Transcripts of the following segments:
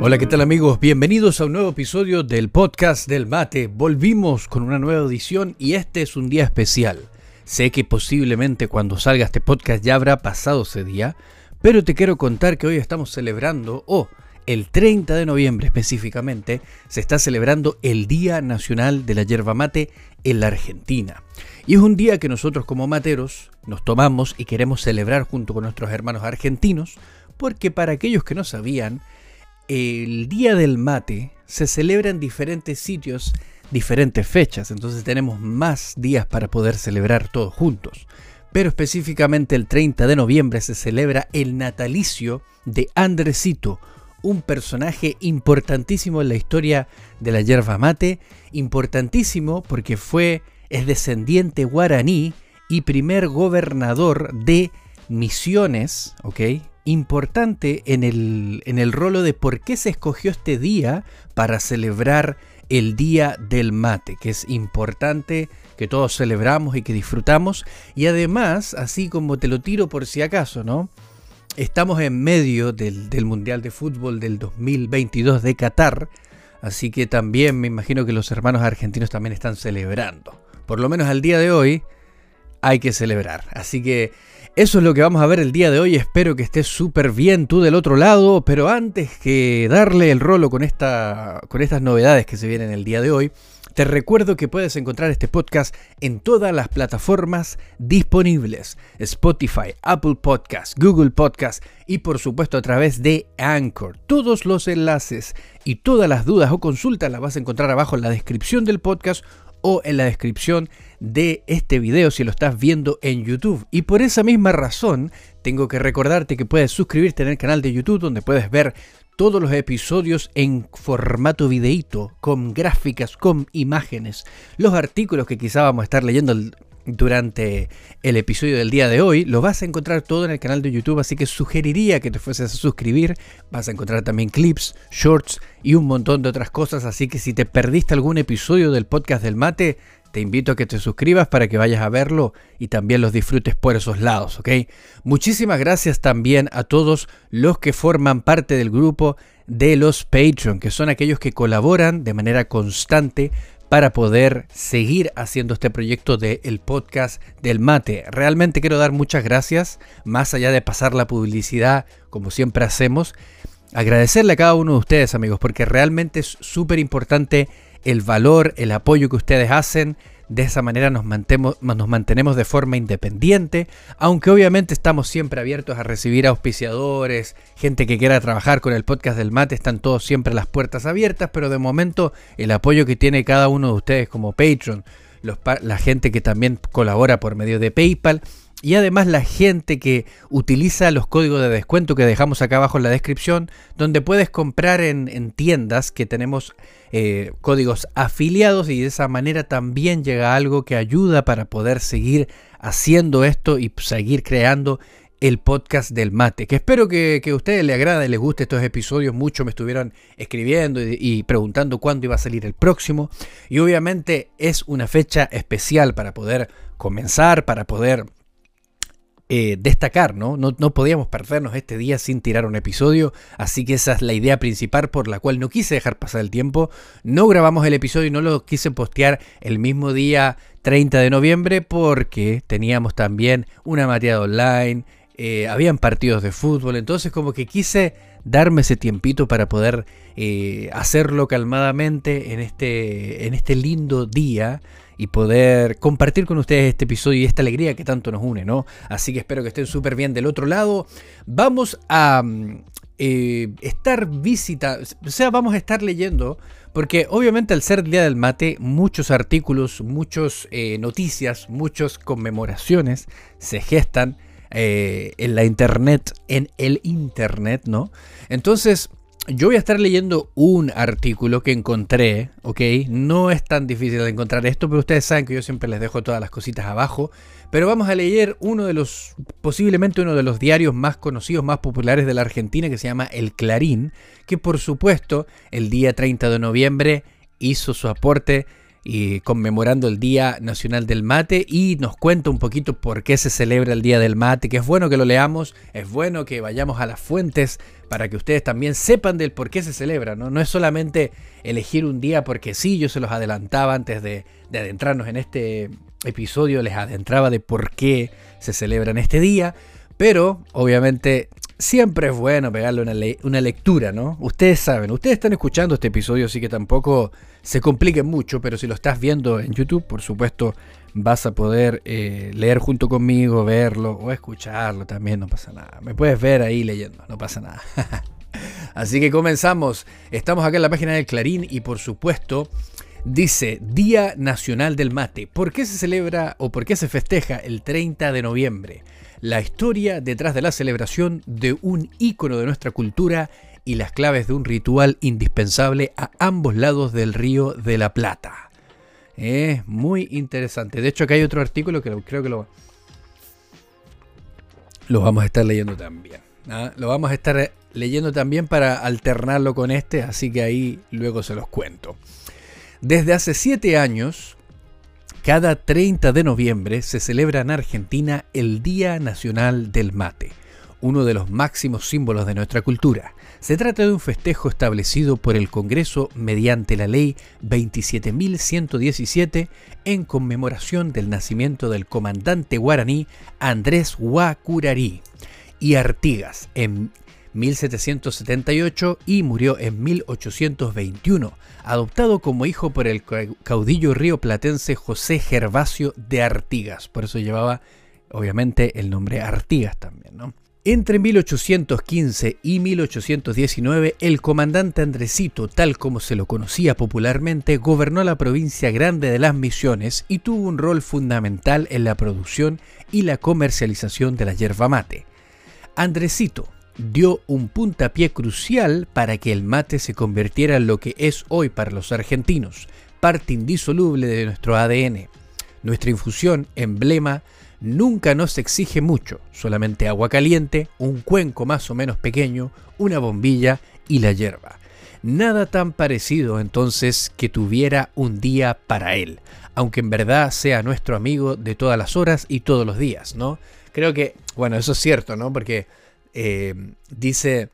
Hola, ¿qué tal amigos? Bienvenidos a un nuevo episodio del podcast del mate. Volvimos con una nueva edición y este es un día especial. Sé que posiblemente cuando salga este podcast ya habrá pasado ese día, pero te quiero contar que hoy estamos celebrando, o el 30 de noviembre específicamente, se está celebrando el Día Nacional de la Yerba Mate en la Argentina. Y es un día que nosotros como materos nos tomamos y queremos celebrar junto con nuestros hermanos argentinos, porque para aquellos que no sabían, el Día del Mate se celebra en diferentes sitios, diferentes fechas, entonces tenemos más días para poder celebrar todos juntos. Pero específicamente el 30 de noviembre se celebra el natalicio de Andresito, un personaje importantísimo en la historia de la yerba mate, importantísimo porque fue, es descendiente guaraní y primer gobernador de Misiones, ¿ok? importante en el, en el rolo de por qué se escogió este día para celebrar el Día del Mate, que es importante que todos celebramos y que disfrutamos. Y además, así como te lo tiro por si acaso, ¿no? Estamos en medio del, Mundial de Fútbol del 2022 de Qatar, así que también me imagino que los hermanos argentinos también están celebrando. Por lo menos al día de hoy hay que celebrar. Así que eso es lo que vamos a ver el día de hoy. Espero que estés súper bien tú del otro lado. Pero antes que darle el rolo con, esta, con estas novedades que se vienen el día de hoy, te recuerdo que puedes encontrar este podcast en todas las plataformas disponibles. Spotify, Apple Podcasts, Google Podcasts y por supuesto a través de Anchor. Todos los enlaces y todas las dudas o consultas las vas a encontrar abajo en la descripción del podcast o en la descripción de este video si lo estás viendo en YouTube. Y por esa misma razón, tengo que recordarte que puedes suscribirte en el canal de YouTube donde puedes ver todos los episodios en formato videíto, con gráficas, con imágenes, los artículos que quizá vamos a estar leyendo durante el episodio del día de hoy, lo vas a encontrar todo en el canal de YouTube, así que sugeriría que te fueses a suscribir. Vas a encontrar también clips, shorts y un montón de otras cosas, así que si te perdiste algún episodio del podcast del mate, te invito a que te suscribas para que vayas a verlo y también los disfrutes por esos lados, ¿ok? Muchísimas gracias también a todos los que forman parte del grupo de los Patreon, que son aquellos que colaboran de manera constante para poder seguir haciendo este proyecto del podcast del mate. Realmente quiero dar muchas gracias, más allá de pasar la publicidad como siempre hacemos, agradecerle a cada uno de ustedes amigos, porque realmente es súper importante el valor, el apoyo que ustedes hacen de esa manera nos, mantenemos de forma independiente, aunque obviamente estamos siempre abiertos a recibir auspiciadores, gente que quiera trabajar con el podcast del mate, están todos siempre las puertas abiertas, pero de momento el apoyo que tiene cada uno de ustedes como Patreon, la gente que también colabora por medio de PayPal, y además la gente que utiliza los códigos de descuento que dejamos acá abajo en la descripción, donde puedes comprar en, tiendas que tenemos eh, códigos afiliados y de esa manera también llega algo que ayuda para poder seguir haciendo esto y seguir creando el podcast del mate, que espero que, a ustedes les agrade, les guste estos episodios, mucho me estuvieron escribiendo y, y, preguntando cuándo iba a salir el próximo, y obviamente es una fecha especial para poder comenzar, para poder eh, destacar, ¿no? ¿no? ¿no? podíamos perdernos este día sin tirar un episodio, así que esa es la idea principal por la cual no quise dejar pasar el tiempo. No grabamos el episodio y no lo quise postear el mismo día 30 de noviembre porque teníamos también una materia online, eh, habían partidos de fútbol, entonces como que quise darme ese tiempito para poder eh, hacerlo calmadamente en este, en este lindo día y poder compartir con ustedes este episodio y esta alegría que tanto nos une, ¿no? Así que espero que estén súper bien del otro lado. Vamos a mm, eh, estar visitando, o sea, vamos a estar leyendo, porque obviamente al ser el Día del Mate, muchos artículos, muchas eh, noticias, muchas conmemoraciones se gestan eh, en la internet, en el internet, ¿no? Entonces, yo voy a estar leyendo un artículo que encontré, ¿ok? No es tan difícil de encontrar esto, pero ustedes saben que yo siempre les dejo todas las cositas abajo. Pero vamos a leer uno de los, posiblemente uno de los diarios más conocidos, más populares de la Argentina, que se llama El Clarín, que por supuesto el día 30 de noviembre hizo su aporte y conmemorando el Día Nacional del Mate y nos cuenta un poquito por qué se celebra el Día del Mate, que es bueno que lo leamos, es bueno que vayamos a las fuentes para que ustedes también sepan del por qué se celebra, ¿no? No es solamente elegir un día porque sí, yo se los adelantaba antes de, de adentrarnos en este episodio, les adentraba de por qué se celebra en este día, pero obviamente siempre es bueno pegarle una, una, lectura, ¿no? Ustedes saben, ustedes están escuchando este episodio, así que tampoco se compliquen mucho, pero si lo estás viendo en YouTube, por supuesto, vas a poder eh, leer junto conmigo, verlo o escucharlo también, no pasa nada. Me puedes ver ahí leyendo, no pasa nada. así que comenzamos. Estamos acá en la página del Clarín y por supuesto... Dice Día Nacional del Mate. ¿Por qué se celebra o por qué se festeja el 30 de noviembre? La historia detrás de la celebración de un ícono de nuestra cultura y las claves de un ritual indispensable a ambos lados del río de la Plata. Es muy interesante. De hecho, acá hay otro artículo que creo que lo, lo vamos a estar leyendo también. ¿ah? Lo vamos a estar leyendo también para alternarlo con este, así que ahí luego se los cuento. Desde hace siete años, cada 30 de noviembre se celebra en Argentina el Día Nacional del Mate, uno de los máximos símbolos de nuestra cultura. Se trata de un festejo establecido por el Congreso mediante la Ley 27.117 en conmemoración del nacimiento del comandante guaraní Andrés Huacurarí y Artigas en 1778 y murió en 1821, adoptado como hijo por el caudillo rioplatense José Gervasio de Artigas. Por eso llevaba, obviamente, el nombre Artigas también, ¿no? Entre 1815 y 1819, el comandante Andresito, tal como se lo conocía popularmente, gobernó la provincia grande de las Misiones y tuvo un rol fundamental en la producción y la comercialización de la yerba mate. Andresito, dio un puntapié crucial para que el mate se convirtiera en lo que es hoy para los argentinos, parte indisoluble de nuestro ADN. Nuestra infusión, emblema, nunca nos exige mucho, solamente agua caliente, un cuenco más o menos pequeño, una bombilla y la hierba. Nada tan parecido entonces que tuviera un día para él, aunque en verdad sea nuestro amigo de todas las horas y todos los días, ¿no? Creo que, bueno, eso es cierto, ¿no? Porque eh, dice,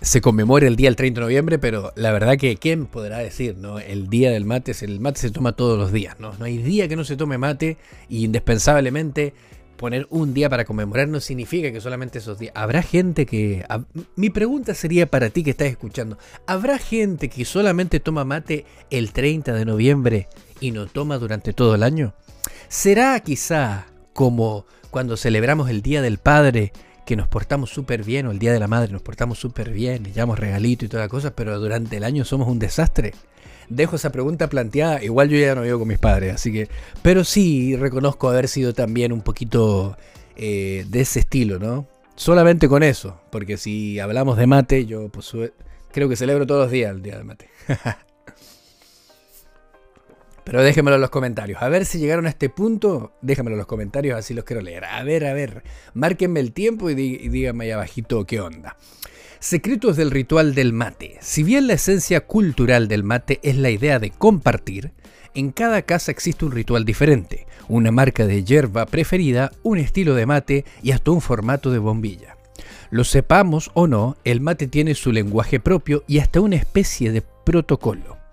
se conmemora el día del 30 de noviembre, pero la verdad que quién podrá decir, ¿no? El día del mate, el mate se toma todos los días, ¿no? No hay día que no se tome mate y indispensablemente poner un día para conmemorar no significa que solamente esos días. Habrá gente que... mi pregunta sería para ti que estás escuchando. ¿Habrá gente que solamente toma mate el 30 de noviembre y no toma durante todo el año? ¿Será quizá como cuando celebramos el Día del Padre que nos portamos súper bien, o el Día de la Madre nos portamos súper bien, le llevamos regalito y todas las cosas, pero durante el año somos un desastre. Dejo esa pregunta planteada, igual yo ya no vivo con mis padres, así que... Pero sí reconozco haber sido también un poquito eh, de ese estilo, ¿no? Solamente con eso, porque si hablamos de mate, yo creo que celebro todos los días el Día del Mate. Pero déjenmelo en los comentarios. A ver si llegaron a este punto. Déjenmelo en los comentarios, así los quiero leer. A ver, a ver. Márquenme el tiempo y, díganme ahí abajito qué onda. Secretos del ritual del mate. Si bien la esencia cultural del mate es la idea de compartir, en cada casa existe un ritual diferente, una marca de hierba preferida, un estilo de mate y hasta un formato de bombilla. Lo sepamos o no, el mate tiene su lenguaje propio y hasta una especie de protocolo.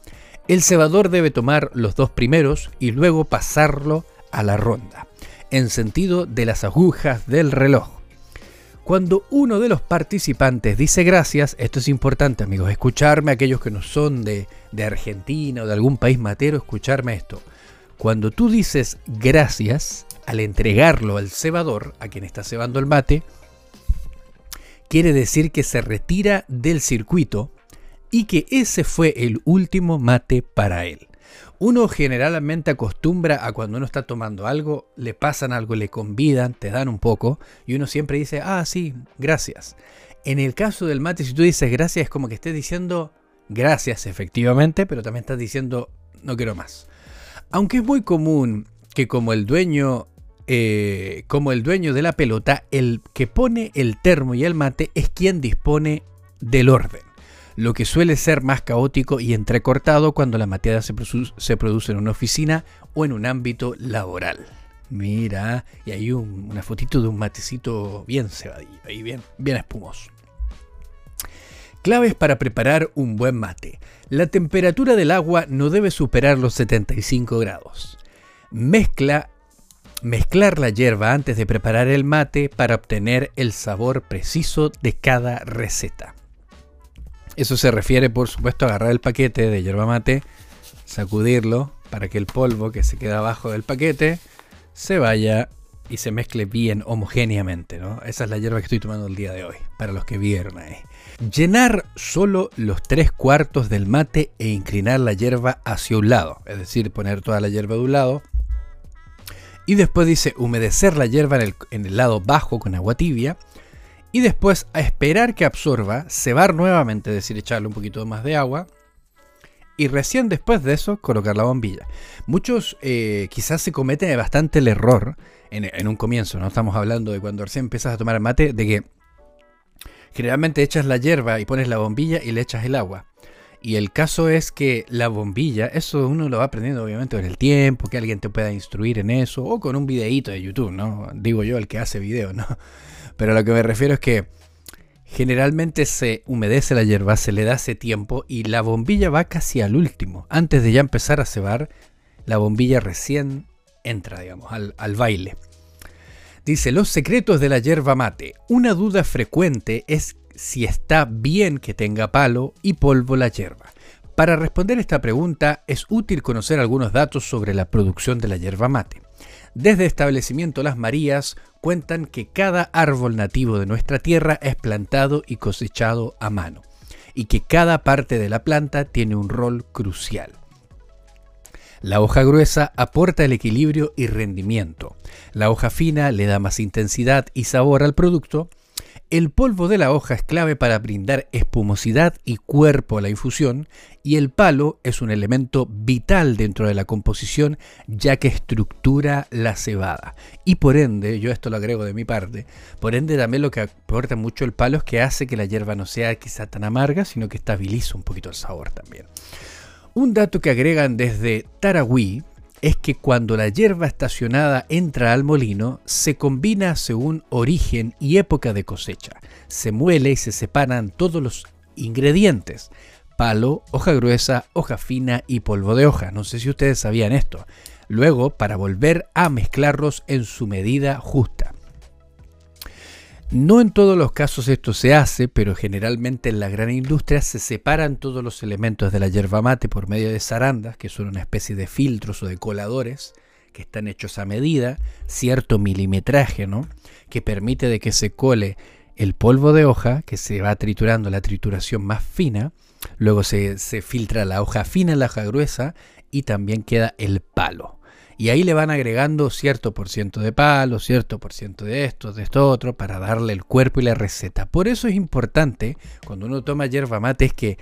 El cebador debe tomar los dos primeros y luego pasarlo a la ronda, en sentido de las agujas del reloj. Cuando uno de los participantes dice gracias, esto es importante amigos, escucharme aquellos que no son de, de Argentina o de algún país matero, escucharme esto. Cuando tú dices gracias, al entregarlo al cebador, a quien está cebando el mate, quiere decir que se retira del circuito y que ese fue el último mate para él. Uno generalmente acostumbra a cuando uno está tomando algo, le pasan algo, le convidan, te dan un poco, y uno siempre dice, ah, sí, gracias. En el caso del mate, si tú dices gracias, es como que estés diciendo gracias efectivamente, pero también estás diciendo no quiero más. Aunque es muy común que como el dueño, eh, como el dueño de la pelota, el que pone el termo y el mate es quien dispone del orden. Lo que suele ser más caótico y entrecortado cuando la mateada se, produce en una oficina o en un ámbito laboral. Mira, y hay una fotito de un matecito bien cebadillo, ahí bien, bien espumoso. Claves para preparar un buen mate. La temperatura del agua no debe superar los 75 grados. Mezcla Mezclar la hierba antes de preparar el mate para obtener el sabor preciso de cada receta. Eso se refiere, por supuesto, a agarrar el paquete de hierba mate, sacudirlo para que el polvo que se queda abajo del paquete se vaya y se mezcle bien homogéneamente. ¿no? Esa es la hierba que estoy tomando el día de hoy, para los que vieron ahí. Llenar solo los tres cuartos del mate e inclinar la hierba hacia un lado, es decir, poner toda la hierba de un lado y después dice humedecer la hierba en el, lado bajo con agua tibia. Y después a esperar que absorba, cebar nuevamente, es decir, echarle un poquito más de agua. Y recién después de eso, colocar la bombilla. Muchos eh, quizás se cometen bastante el error en, en, un comienzo, ¿no? Estamos hablando de cuando recién empiezas a tomar mate, de que generalmente echas la hierba y pones la bombilla y le echas el agua. Y el caso es que la bombilla, eso uno lo va aprendiendo obviamente con el tiempo, que alguien te pueda instruir en eso, o con un videíto de YouTube, ¿no? Digo yo, el que hace video, ¿no? Pero lo que me refiero es que generalmente se humedece la hierba, se le da ese tiempo y la bombilla va casi al último. Antes de ya empezar a cebar, la bombilla recién entra, digamos, al, al baile. Dice, los secretos de la hierba mate. Una duda frecuente es si está bien que tenga palo y polvo la hierba. Para responder esta pregunta es útil conocer algunos datos sobre la producción de la hierba mate. Desde establecimiento Las Marías cuentan que cada árbol nativo de nuestra tierra es plantado y cosechado a mano, y que cada parte de la planta tiene un rol crucial. La hoja gruesa aporta el equilibrio y rendimiento. La hoja fina le da más intensidad y sabor al producto el polvo de la hoja es clave para brindar espumosidad y cuerpo a la infusión y el palo es un elemento vital dentro de la composición ya que estructura la cebada. Y por ende, yo esto lo agrego de mi parte, por ende también lo que aporta mucho el palo es que hace que la hierba no sea quizá tan amarga, sino que estabiliza un poquito el sabor también. Un dato que agregan desde Tarahui, es que cuando la hierba estacionada entra al molino, se combina según origen y época de cosecha. Se muele y se separan todos los ingredientes. Palo, hoja gruesa, hoja fina y polvo de hoja. No sé si ustedes sabían esto. Luego, para volver a mezclarlos en su medida justa. No en todos los casos esto se hace, pero generalmente en la gran industria se separan todos los elementos de la yerba mate por medio de zarandas, que son una especie de filtros o de coladores que están hechos a medida, cierto milimetraje, ¿no? que permite de que se cole el polvo de hoja, que se va triturando la trituración más fina, luego se, se filtra la hoja fina, la hoja gruesa, y también queda el palo. Y ahí le van agregando cierto por ciento de palo, cierto por ciento de esto, de esto otro, para darle el cuerpo y la receta. Por eso es importante, cuando uno toma hierba mate, es que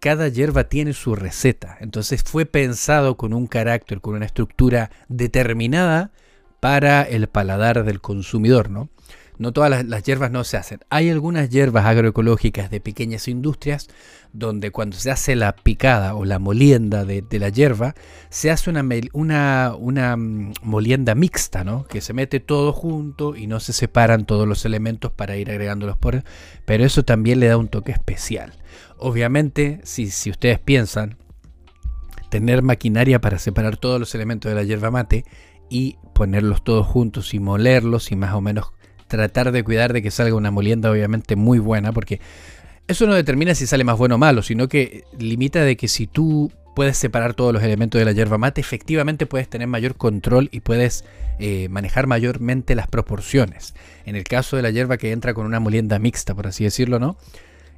cada hierba tiene su receta. Entonces fue pensado con un carácter, con una estructura determinada para el paladar del consumidor, ¿no? No todas las, hierbas no se hacen. Hay algunas hierbas agroecológicas de pequeñas industrias donde cuando se hace la picada o la molienda de, la hierba, se hace una, mm, molienda mixta, ¿no? Que se mete todo junto y no se separan todos los elementos para ir agregándolos por... Pero eso también le da un toque especial. Obviamente, si ustedes piensan tener maquinaria para separar todos los elementos de la hierba mate y ponerlos todos juntos y molerlos y más o menos tratar de cuidar de que salga una molienda obviamente muy buena, porque eso no determina si sale más bueno o malo, sino que limita de que si tú puedes separar todos los elementos de la yerba mate, efectivamente puedes tener mayor control y puedes eh, manejar mayormente las proporciones. En el caso de la hierba que entra con una molienda mixta, por así decirlo, ¿no?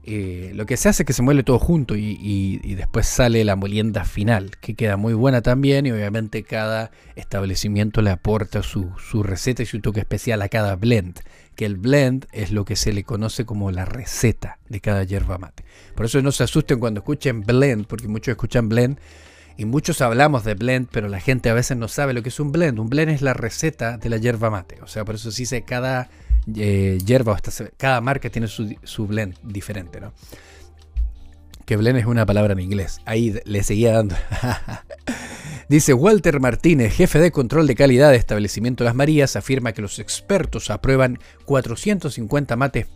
Eh, lo que se hace es que se muele todo junto y, después sale la molienda final, que queda muy buena también y obviamente cada establecimiento le aporta su, receta y su toque especial a cada blend, que el blend es lo que se le conoce como la receta de cada yerba mate. Por eso no se asusten cuando escuchen blend, porque muchos escuchan blend y muchos hablamos de blend, pero la gente a veces no sabe lo que es un blend. Un blend es la receta de la yerba mate, o sea, por eso se dice cada eh, hierba, cada marca tiene su, blend diferente, ¿no? que Belén es una palabra en inglés. Ahí le seguía dando. Dice Walter Martínez, jefe de control de calidad de establecimiento Las Marías, afirma que los expertos aprueban 450 mates.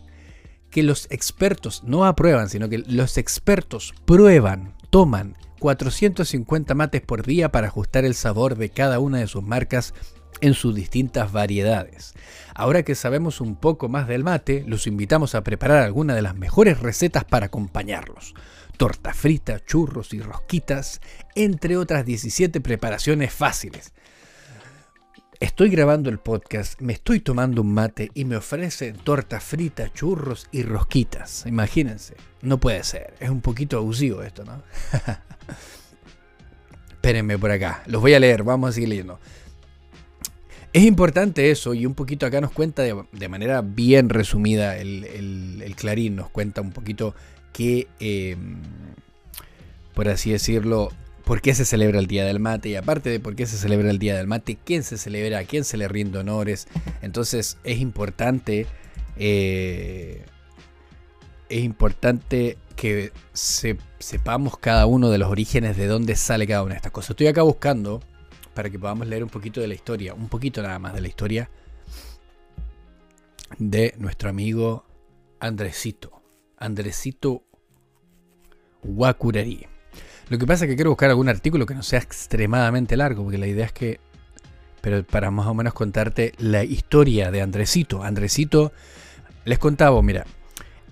Que los expertos no aprueban, sino que los expertos prueban, toman 450 mates por día para ajustar el sabor de cada una de sus marcas en sus distintas variedades. Ahora que sabemos un poco más del mate, los invitamos a preparar alguna de las mejores recetas para acompañarlos. Torta frita, churros y rosquitas, entre otras 17 preparaciones fáciles. Estoy grabando el podcast, me estoy tomando un mate y me ofrecen torta frita, churros y rosquitas. Imagínense, no puede ser, es un poquito abusivo esto, ¿no? Espérenme por acá, los voy a leer, vamos a seguir leyendo. Es importante eso y un poquito acá nos cuenta de, manera bien resumida el, Clarín, nos cuenta un poquito que, em, por así decirlo, por qué se celebra el Día del Mate y aparte de por qué se celebra el Día del Mate, quién se celebra, a quién se le rinde honores. Entonces es importante, eh, es importante que sepamos cada uno de los orígenes de dónde sale cada una de estas cosas. Estoy acá buscando para que podamos leer un poquito de la historia, un poquito nada más de la historia de nuestro amigo Andresito. Andresito Wakurari. Lo que pasa es que quiero buscar algún artículo que no sea extremadamente largo, porque la idea es que, pero para más o menos contarte la historia de Andresito. Andresito, les contaba, mira,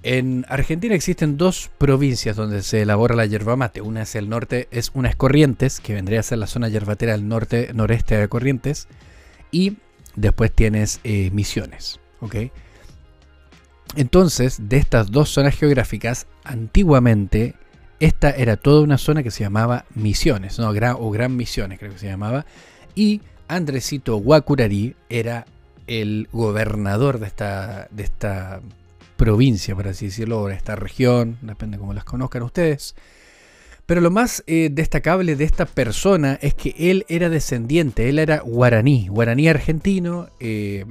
en Argentina existen dos provincias donde se elabora la yerba mate. Una es el norte, es una es Corrientes, que vendría a ser la zona yerbatera del norte, noreste de Corrientes. Y después tienes eh, Misiones. ¿ok? Entonces, de estas dos zonas geográficas, antiguamente esta era toda una zona que se llamaba Misiones, ¿no? Gran, o Gran Misiones creo que se llamaba. Y Andresito Guacurari era el gobernador de esta, de esta provincia, por así decirlo, o esta región, depende cómo las conozcan ustedes. Pero lo más eh, destacable de esta persona es que él era descendiente, él era guaraní, guaraní argentino, eh,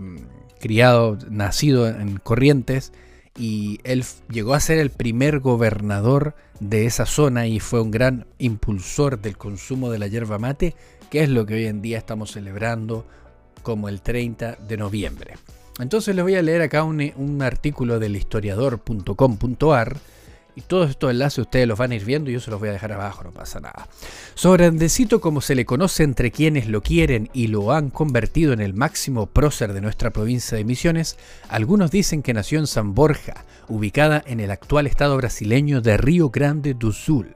criado, nacido en Corrientes, y él llegó a ser el primer gobernador de esa zona y fue un gran impulsor del consumo de la yerba mate, que es lo que hoy en día estamos celebrando como el 30 de noviembre. Entonces les voy a leer acá un, artículo del historiador.com.ar y todos estos enlaces ustedes los van a ir viendo y yo se los voy a dejar abajo, no pasa nada. Sobre Andresito, como se le conoce entre quienes lo quieren y lo han convertido en el máximo prócer de nuestra provincia de Misiones, algunos dicen que nació en San Borja, ubicada en el actual estado brasileño de Río Grande do Sul,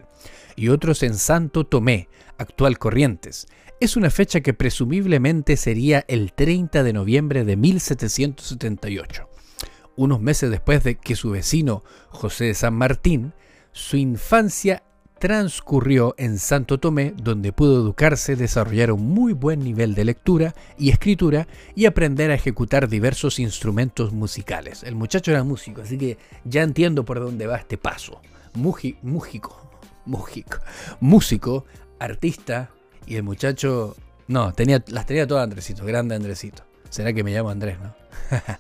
y otros en Santo Tomé, actual Corrientes, es una fecha que presumiblemente sería el 30 de noviembre de 1778, unos meses después de que su vecino José de San Martín, su infancia transcurrió en Santo Tomé, donde pudo educarse, desarrollar un muy buen nivel de lectura y escritura y aprender a ejecutar diversos instrumentos musicales. El muchacho era músico, así que ya entiendo por dónde va este paso. músico, músico, músico, artista, y el muchacho, no, tenía, las tenía todas Andresito, grande Andresito. ¿Será que me llamo Andrés, no?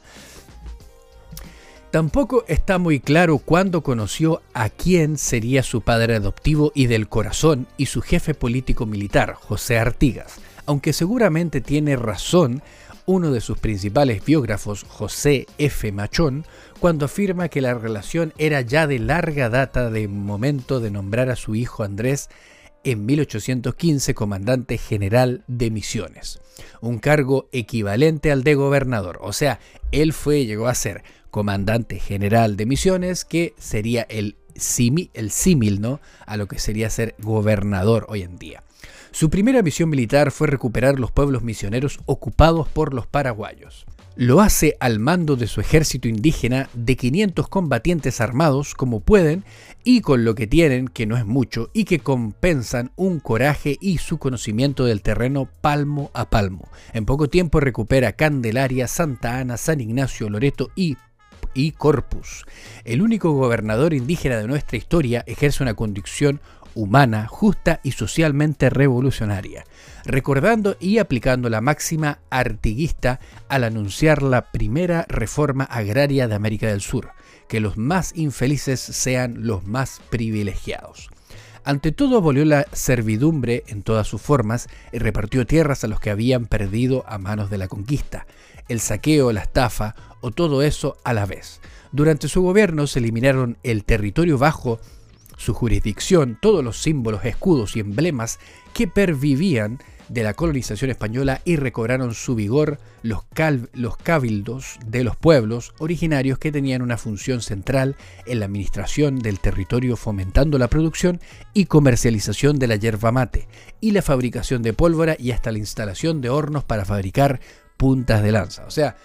Tampoco está muy claro cuándo conoció a quién sería su padre adoptivo y del corazón y su jefe político militar, José Artigas, aunque seguramente tiene razón uno de sus principales biógrafos, José F. Machón, cuando afirma que la relación era ya de larga data de momento de nombrar a su hijo Andrés en 1815 comandante general de misiones, un cargo equivalente al de gobernador, o sea, él fue, llegó a ser comandante general de misiones, que sería el símil, el símil, ¿no? A lo que sería ser gobernador hoy en día. Su primera misión militar fue recuperar los pueblos misioneros ocupados por los paraguayos. Lo hace al mando de su ejército indígena de 500 combatientes armados como pueden y con lo que tienen, que no es mucho, y que compensan un coraje y su conocimiento del terreno palmo a palmo. En poco tiempo recupera Candelaria, Santa Ana, San Ignacio, Loreto y y Corpus. El único gobernador indígena de nuestra historia ejerce una condición humana, justa y socialmente revolucionaria, recordando y aplicando la máxima artiguista al anunciar la primera reforma agraria de América del Sur, que los más infelices sean los más privilegiados. Ante todo abolió la servidumbre en todas sus formas y repartió tierras a los que habían perdido a manos de la conquista, el saqueo, la estafa o todo eso a la vez. Durante su gobierno se eliminaron el territorio bajo su jurisdicción, todos los símbolos, escudos y emblemas que pervivían de la colonización española y recobraron su vigor los, cabildos de los pueblos originarios que tenían una función central en la administración del territorio fomentando la producción y comercialización de la yerba mate y la fabricación de pólvora y hasta la instalación de hornos para fabricar puntas de lanza. O sea,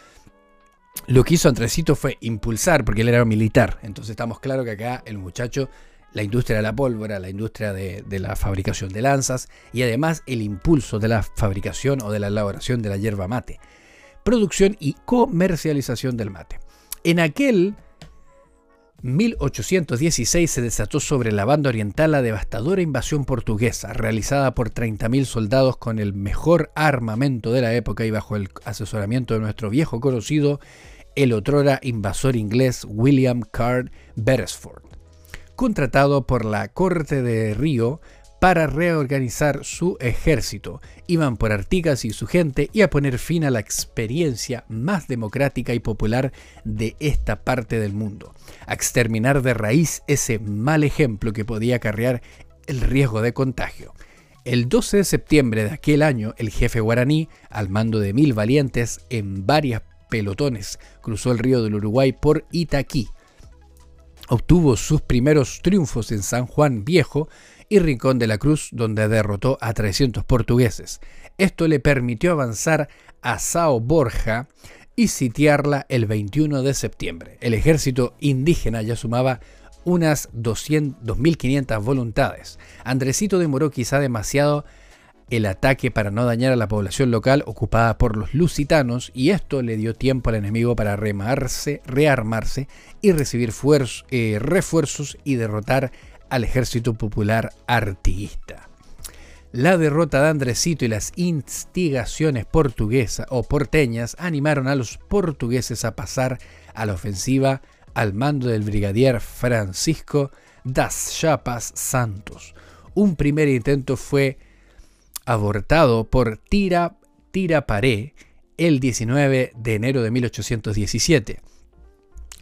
lo que hizo Andresito fue impulsar, porque él era militar, entonces estamos claros que acá el muchacho la industria de la pólvora, la industria de, la fabricación de lanzas y además el impulso de la fabricación o de la elaboración de la yerba mate, producción y comercialización del mate. En aquel 1816 se desató sobre la banda oriental la devastadora invasión portuguesa, realizada por 30.000 soldados con el mejor armamento de la época y bajo el asesoramiento de nuestro viejo conocido, el otrora invasor inglés William Card Beresford contratado por la Corte de Río para reorganizar su ejército. Iban por Artigas y su gente y a poner fin a la experiencia más democrática y popular de esta parte del mundo. A exterminar de raíz ese mal ejemplo que podía acarrear el riesgo de contagio. El 12 de septiembre de aquel año, el jefe guaraní, al mando de mil valientes en varias pelotones, cruzó el río del Uruguay por Itaquí, Obtuvo sus primeros triunfos en San Juan Viejo y Rincón de la Cruz, donde derrotó a 300 portugueses. Esto le permitió avanzar a Sao Borja y sitiarla el 21 de septiembre. El ejército indígena ya sumaba unas 2.500 voluntades. Andresito demoró quizá demasiado el ataque para no dañar a la población local ocupada por los lusitanos y esto le dio tiempo al enemigo para remarse, rearmarse y recibir eh, refuerzos y derrotar al ejército popular artiguista. La derrota de Andresito y las instigaciones portuguesas o porteñas animaron a los portugueses a pasar a la ofensiva al mando del brigadier Francisco das Chapas Santos. Un primer intento fue abortado por Tira, Tira Paré el 19 de enero de 1817,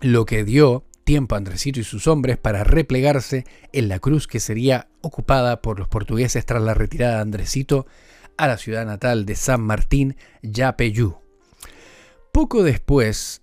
lo que dio tiempo a Andresito y sus hombres para replegarse en la cruz que sería ocupada por los portugueses tras la retirada de Andresito a la ciudad natal de San Martín, Yapeyú. Poco después,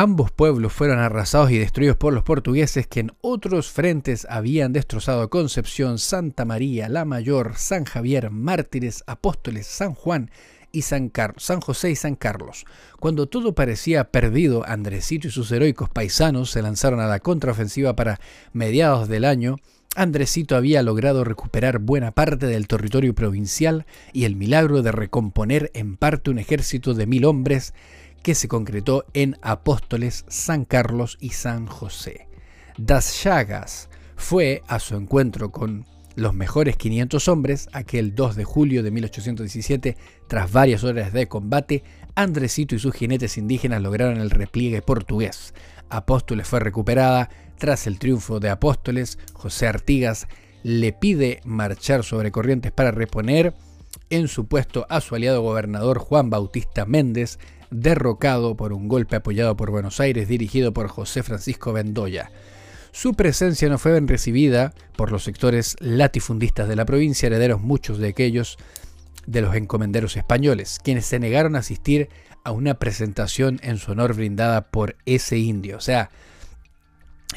Ambos pueblos fueron arrasados y destruidos por los portugueses que en otros frentes habían destrozado Concepción, Santa María, La Mayor, San Javier, Mártires, Apóstoles, San Juan y San, San José y San Carlos. Cuando todo parecía perdido, Andresito y sus heroicos paisanos se lanzaron a la contraofensiva para mediados del año. Andresito había logrado recuperar buena parte del territorio provincial y el milagro de recomponer en parte un ejército de mil hombres que se concretó en Apóstoles, San Carlos y San José. Das Chagas fue a su encuentro con los mejores 500 hombres aquel 2 de julio de 1817, tras varias horas de combate, Andresito y sus jinetes indígenas lograron el repliegue portugués. Apóstoles fue recuperada. Tras el triunfo de Apóstoles, José Artigas le pide marchar sobre Corrientes para reponer en su puesto a su aliado gobernador Juan Bautista Méndez, derrocado por un golpe apoyado por Buenos Aires dirigido por José Francisco Bendoya. Su presencia no fue bien recibida por los sectores latifundistas de la provincia, herederos muchos de aquellos de los encomenderos españoles, quienes se negaron a asistir a una presentación en su honor brindada por ese indio. O sea,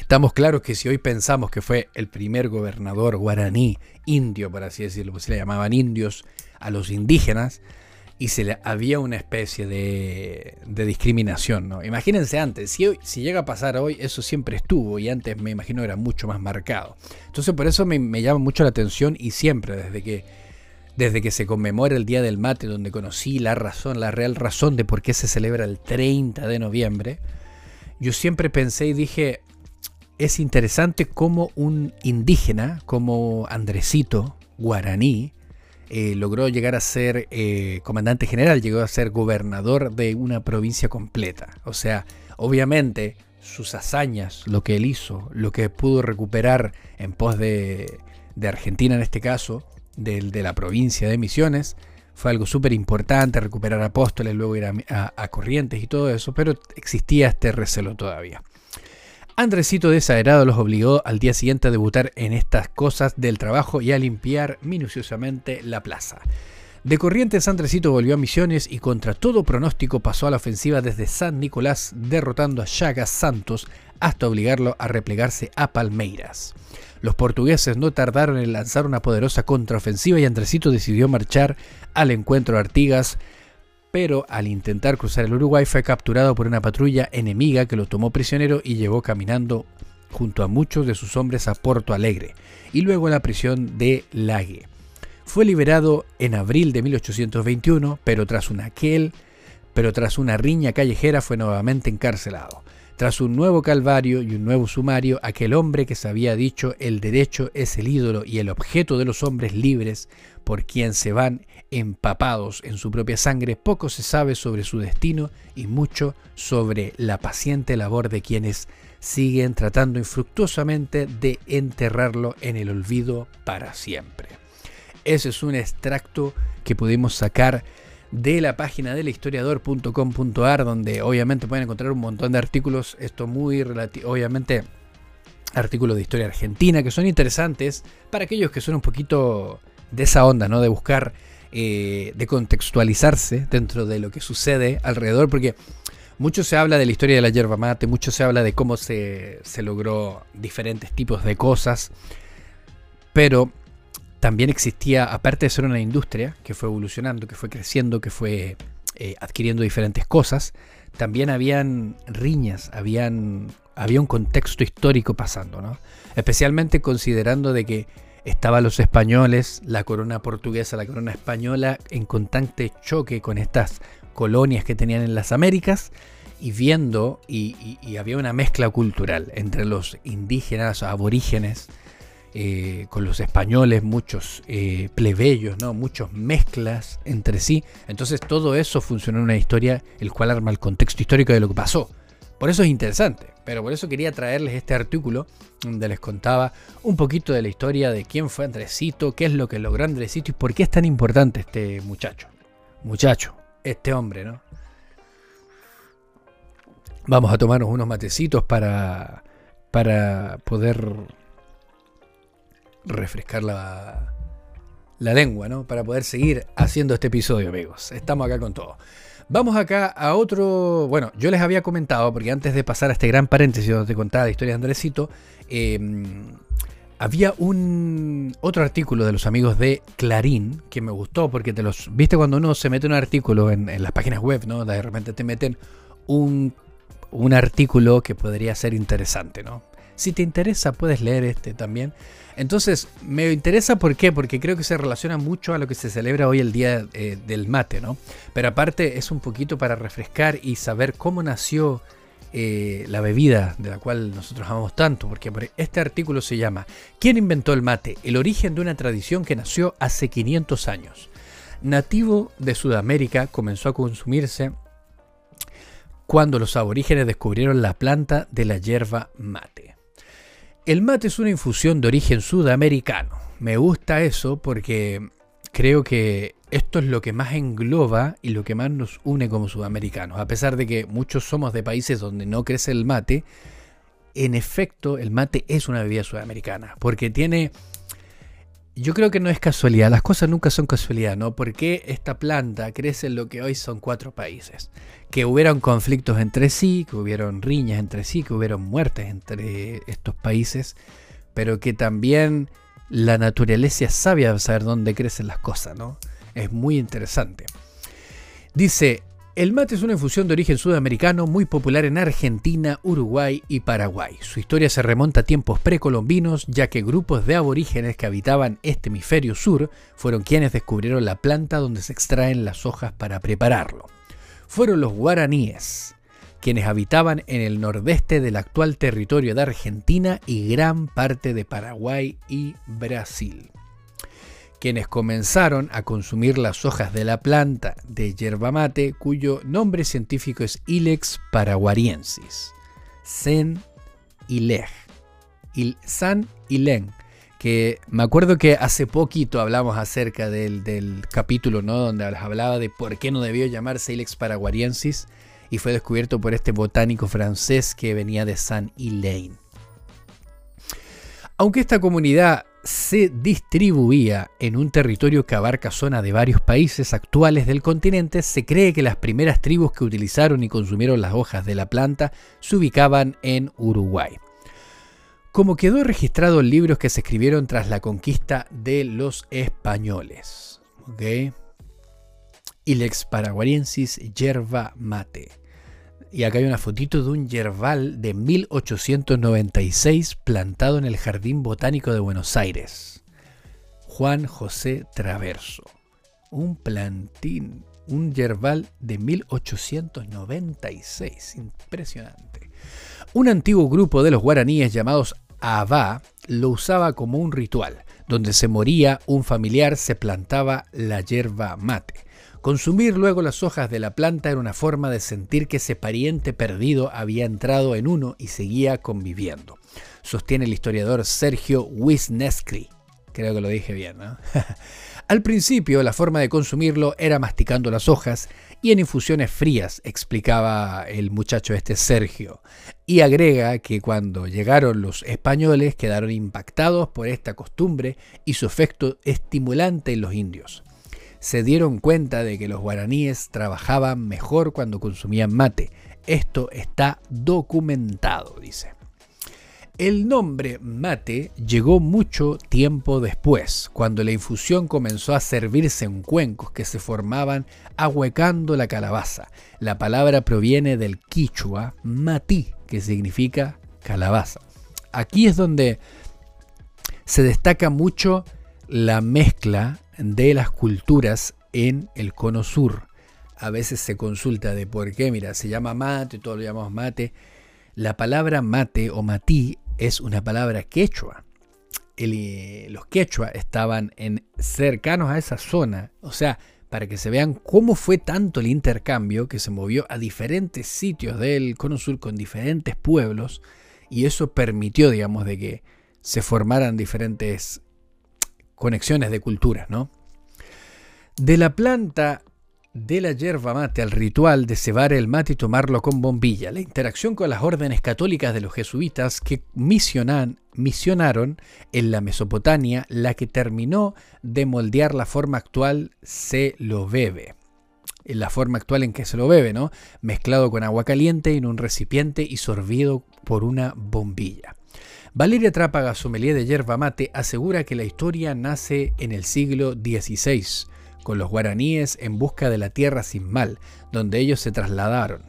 estamos claros que si hoy pensamos que fue el primer gobernador guaraní, indio, por así decirlo, pues se le llamaban indios a los indígenas, y se le, había una especie de, discriminación. ¿no? Imagínense antes, si, si llega a pasar hoy, eso siempre estuvo y antes me imagino era mucho más marcado. Entonces por eso me, llama mucho la atención y siempre desde que, desde que se conmemora el Día del Mate, donde conocí la razón, la real razón de por qué se celebra el 30 de noviembre, yo siempre pensé y dije, es interesante cómo un indígena, como Andresito, guaraní, eh, logró llegar a ser eh, comandante general, llegó a ser gobernador de una provincia completa. O sea, obviamente sus hazañas, lo que él hizo, lo que pudo recuperar en pos de, Argentina en este caso, de, de, la provincia de Misiones, fue algo súper importante, recuperar apóstoles, luego ir a Corrientes y todo eso, pero existía este recelo todavía. Andresito desaherado los obligó al día siguiente a debutar en estas cosas del trabajo y a limpiar minuciosamente la plaza. De Corrientes, Andresito volvió a Misiones y contra todo pronóstico pasó a la ofensiva desde San Nicolás, derrotando a Chagas Santos hasta obligarlo a replegarse a Palmeiras. Los portugueses no tardaron en lanzar una poderosa contraofensiva y Andresito decidió marchar al encuentro de Artigas, pero al intentar cruzar el Uruguay fue capturado por una patrulla enemiga que lo tomó prisionero y llevó caminando junto a muchos de sus hombres a Porto Alegre y luego a la prisión de Lague. Fue liberado en abril de 1821, pero tras una aquel, pero tras una riña callejera fue nuevamente encarcelado. Tras un nuevo calvario y un nuevo sumario, aquel hombre que se había dicho el derecho es el ídolo y el objeto de los hombres libres por quien se van empapados en su propia sangre, poco se sabe sobre su destino y mucho sobre la paciente labor de quienes siguen tratando infructuosamente de enterrarlo en el olvido para siempre. Ese es un extracto que pudimos sacar de la página de historiador.com.ar donde obviamente pueden encontrar un montón de artículos, esto muy relativo, obviamente artículos de historia argentina que son interesantes para aquellos que son un poquito de esa onda, ¿no? De buscar, eh, de contextualizarse dentro de lo que sucede alrededor, porque mucho se habla de la historia de la yerba mate, mucho se habla de cómo se, logró diferentes tipos de cosas, pero también existía, aparte de ser una industria que fue evolucionando, que fue creciendo, que fue eh, adquiriendo diferentes cosas, también habían riñas, habían, había un contexto histórico pasando, ¿no? Especialmente considerando de que estaban los españoles, la corona portuguesa, la corona española, en constante choque con estas colonias que tenían en las Américas y viendo, y, había una mezcla cultural entre los indígenas, aborígenes, eh, con los españoles, muchos eh, plebeyos, ¿no? muchos mezclas entre sí. Entonces todo eso funcionó en una historia, el cual arma el contexto histórico de lo que pasó. Por eso es interesante, pero por eso quería traerles este artículo donde les contaba un poquito de la historia de quién fue Andresito, qué es lo que logró Andresito y por qué es tan importante este muchacho. Muchacho, este hombre, ¿no? Vamos a tomarnos unos matecitos para, para poder refrescar la, la lengua, ¿no? Para poder seguir haciendo este episodio, amigos. Estamos acá con todo. Vamos acá a otro. Bueno, yo les había comentado, porque antes de pasar a este gran paréntesis donde te contaba la historia de Andresito, em, había un otro artículo de los amigos de Clarín que me gustó, porque te los. ¿Viste cuando uno se mete un artículo en, las páginas web, ¿no? De repente te meten un, un artículo que podría ser interesante, ¿no? Si te interesa, puedes leer este también. Entonces, me interesa ¿por qué? Porque creo que se relaciona mucho a lo que se celebra hoy el Día eh, del Mate, ¿no? Pero aparte es un poquito para refrescar y saber cómo nació eh, la bebida de la cual nosotros amamos tanto, porque este artículo se llama ¿Quién inventó el mate? El origen de una tradición que nació hace 500 años. Nativo de Sudamérica, comenzó a consumirse cuando los aborígenes descubrieron la planta de la hierba mate. El mate es una infusión de origen sudamericano. Me gusta eso porque creo que esto es lo que más engloba y lo que más nos une como sudamericanos. A pesar de que muchos somos de países donde no crece el mate, en efecto el mate es una bebida sudamericana. Porque tiene yo creo que no es casualidad, las cosas nunca son casualidad, ¿no? Porque esta planta crece en lo que hoy son cuatro países. Que hubieron conflictos entre sí, que hubieron riñas entre sí, que hubieron muertes entre estos países, pero que también la naturaleza de saber dónde crecen las cosas, ¿no? Es muy interesante. Dice, el mate es una infusión de origen sudamericano muy popular en Argentina, Uruguay y Paraguay. Su historia se remonta a tiempos precolombinos, ya que grupos de aborígenes que habitaban este hemisferio sur fueron quienes descubrieron la planta donde se extraen las hojas para prepararlo. Fueron los guaraníes, quienes habitaban en el nordeste del actual territorio de Argentina y gran parte de Paraguay y Brasil quienes comenzaron a consumir las hojas de la planta de yerba mate, cuyo nombre científico es Ilex paraguariensis. Sen Ileg. Il, San. Que me acuerdo que hace poquito hablamos acerca del, capítulo, ¿no? Donde hablaba de por qué no debió llamarse Ilex paraguariensis. Y fue descubierto por este botánico francés que venía de San Ilain. Aunque esta comunidad se distribuía en un territorio que abarca zona de varios países actuales del continente, se cree que las primeras tribus que utilizaron y consumieron las hojas de la planta se ubicaban en Uruguay. Como quedó registrado en libros que se escribieron tras la conquista de los españoles. ¿okay? Ilex paraguariensis yerba mate. Y acá hay una fotito de un yerbal de 1896 plantado en el Jardín Botánico de Buenos Aires. Juan José Traverso. Un plantín, un yerbal de 1896. Impresionante. Un antiguo grupo de los guaraníes llamados Abá lo usaba como un ritual. Donde se moría un familiar se plantaba la yerba mate Consumir luego las hojas de la planta era una forma de sentir que ese pariente perdido había entrado en uno y seguía conviviendo. Sostiene el historiador Sergio Wisniewski. Creo que lo dije bien, ¿no? Al principio, la forma de consumirlo era masticando las hojas y en infusiones frías, explicaba el muchacho este Sergio. Y agrega que cuando llegaron los españoles quedaron impactados por esta costumbre y su efecto estimulante en los indios se dieron cuenta de que los guaraníes trabajaban mejor cuando consumían mate. Esto está documentado, dice. El nombre mate llegó mucho tiempo después, cuando la infusión comenzó a servirse en cuencos que se formaban ahuecando la calabaza. La palabra proviene del quichua matí, que significa calabaza. Aquí es donde se destaca mucho la mezcla de las culturas en el cono sur. A veces se consulta de por qué, mira, se llama mate, todos lo llamamos mate. La palabra mate o matí es una palabra quechua. Eh, los quechua estaban en, cercanos a esa zona, o sea, para que se vean cómo fue tanto el intercambio que se movió a diferentes sitios del cono sur con diferentes pueblos y eso permitió, digamos, de que se formaran diferentes conexiones de culturas, ¿no? De la planta de la yerba mate al ritual de cebar el mate y tomarlo con bombilla, la interacción con las órdenes católicas de los jesuitas que misionan, misionaron en la Mesopotamia, la que terminó de moldear la forma actual se lo bebe. En la forma actual en que se lo bebe, ¿no? Mezclado con agua caliente en un recipiente y sorbido por una bombilla. Valeria Trápaga, sommelier de yerba mate, asegura que la historia nace en el siglo XVI, con los guaraníes en busca de la tierra sin mal, donde ellos se trasladaron.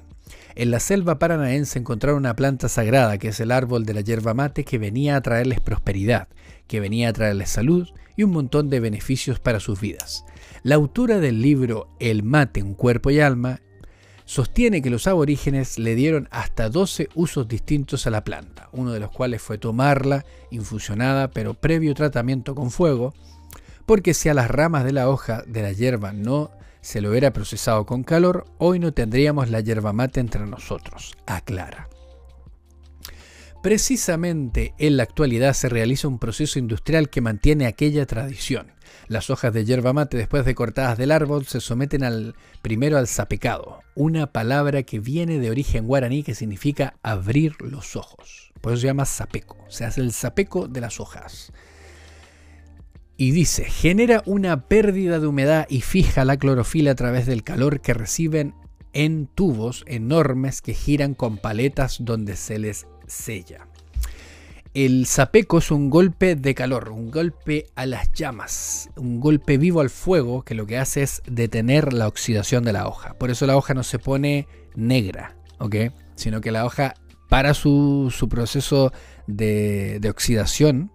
En la selva paranaense encontraron una planta sagrada, que es el árbol de la yerba mate, que venía a traerles prosperidad, que venía a traerles salud y un montón de beneficios para sus vidas. La autora del libro El mate, un cuerpo y alma sostiene que los aborígenes le dieron hasta 12 usos distintos a la planta, uno de los cuales fue tomarla infusionada pero previo tratamiento con fuego, porque si a las ramas de la hoja de la hierba no se lo hubiera procesado con calor, hoy no tendríamos la hierba mate entre nosotros, aclara. Precisamente en la actualidad se realiza un proceso industrial que mantiene aquella tradición. Las hojas de yerba mate después de cortadas del árbol se someten primero al sapecado, una palabra que viene de origen guaraní que significa abrir los ojos. Por eso se llama sapeco, se hace el sapeco de las hojas. Y dice, genera una pérdida de humedad y fija la clorofila a través del calor que reciben en tubos enormes que giran con paletas donde se les sella. El sapeco es un golpe de calor, un golpe a las llamas, un golpe vivo al fuego que lo que hace es detener la oxidación de la hoja. Por eso la hoja no se pone negra, ¿ok? Sino que la hoja para su, proceso de, de oxidación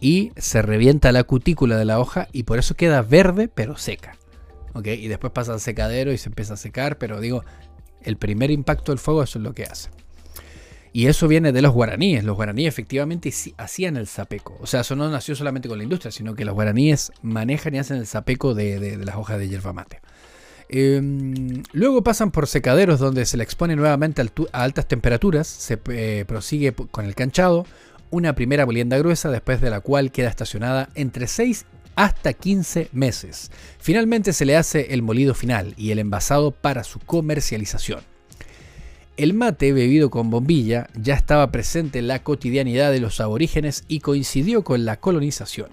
y se revienta la cutícula de la hoja y por eso queda verde pero seca. ¿ok? Y después pasa al secadero y se empieza a secar, pero digo, El primer impacto del fuego, eso es lo que hace. Y eso viene de los guaraníes. Los guaraníes efectivamente hacían el zapeco. O sea, eso no nació solamente con la industria, sino que los guaraníes manejan y hacen el zapeco de, las hojas de yerba mate. Em, luego pasan por secaderos donde se le expone nuevamente a altas temperaturas, se eh, prosigue con el canchado, una primera molienda gruesa después de la cual queda estacionada entre 6 hasta 15 meses. Finalmente se le hace el molido final y el envasado para su comercialización. El mate bebido con bombilla ya estaba presente en la cotidianidad de los aborígenes y coincidió con la colonización.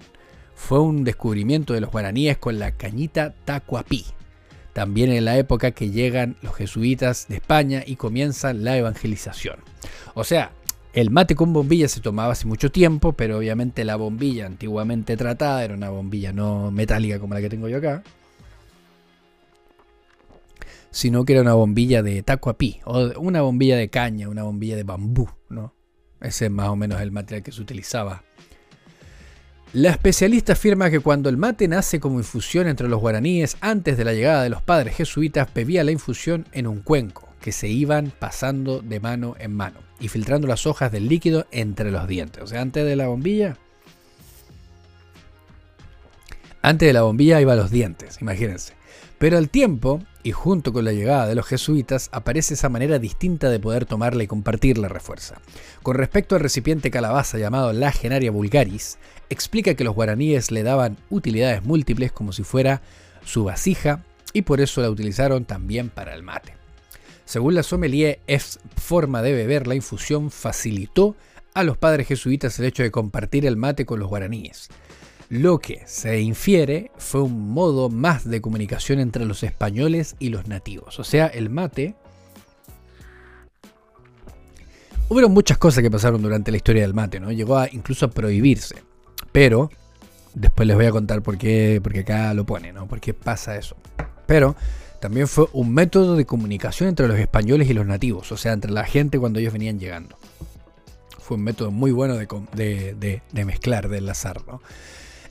Fue un descubrimiento de los guaraníes con la cañita tacuapí. También en la época que llegan los jesuitas de España y comienzan la evangelización. O sea, el mate con bombilla se tomaba hace mucho tiempo, pero obviamente la bombilla antiguamente tratada era una bombilla no metálica como la que tengo yo acá, sino que era una bombilla de tacuapí, o una bombilla de caña, una bombilla de bambú, ¿no? Ese es más o menos el material que se utilizaba. La especialista afirma que cuando el mate nace como infusión entre los guaraníes, antes de la llegada de los padres jesuitas, bebía la infusión en un cuenco, que se iban pasando de mano en mano, y filtrando las hojas del líquido entre los dientes. O sea, antes de la bombilla, antes de la bombilla iba a los dientes, imagínense. Pero al tiempo, y junto con la llegada de los jesuitas, aparece esa manera distinta de poder tomarla y compartirla refuerza. Con respecto al recipiente calabaza llamado la genaria vulgaris, explica que los guaraníes le daban utilidades múltiples como si fuera su vasija y por eso la utilizaron también para el mate. Según la sommelier, es forma de beber la infusión facilitó a los padres jesuitas el hecho de compartir el mate con los guaraníes. Lo que se infiere fue un modo más de comunicación entre los españoles y los nativos. O sea, el mate... Hubieron muchas cosas que pasaron durante la historia del mate, ¿no? Llegó a, incluso a prohibirse. Pero, después les voy a contar por qué, porque acá lo pone, ¿no? ¿Por qué pasa eso? Pero también fue un método de comunicación entre los españoles y los nativos, o sea, entre la gente cuando ellos venían llegando. Fue un método muy bueno de, de, mezclar, de enlazar, ¿no?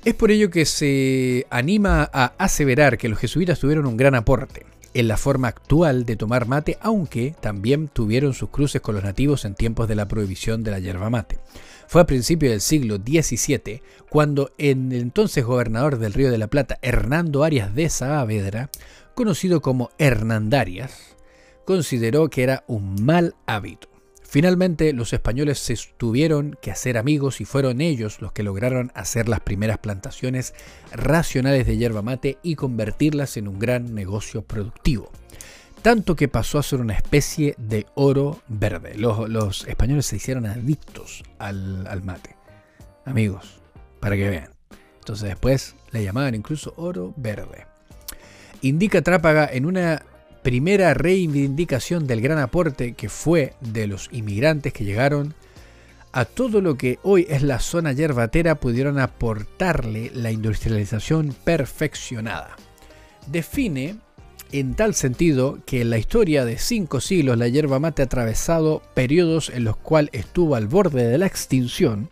Es por ello que se anima a aseverar que los jesuitas tuvieron un gran aporte en la forma actual de tomar mate, aunque también tuvieron sus cruces con los nativos en tiempos de la prohibición de la yerba mate. Fue a principios del siglo XVII cuando el entonces gobernador del Río de la Plata, Hernando Arias de Saavedra, conocido como Hernandarias, consideró que era un mal hábito Finalmente, los españoles se tuvieron que hacer amigos y fueron ellos los que lograron hacer las primeras plantaciones racionales de yerba mate y convertirlas en un gran negocio productivo. Tanto que pasó a ser una especie de oro verde. Los, españoles se hicieron adictos al, al mate. Amigos, para que vean. Entonces después le llamaban incluso oro verde. Indica Trápaga en una primera reivindicación del gran aporte que fue de los inmigrantes que llegaron a todo lo que hoy es la zona yerbatera pudieron aportarle la industrialización perfeccionada. Define en tal sentido que en la historia de cinco siglos la yerba mate ha atravesado periodos en los cuales estuvo al borde de la extinción.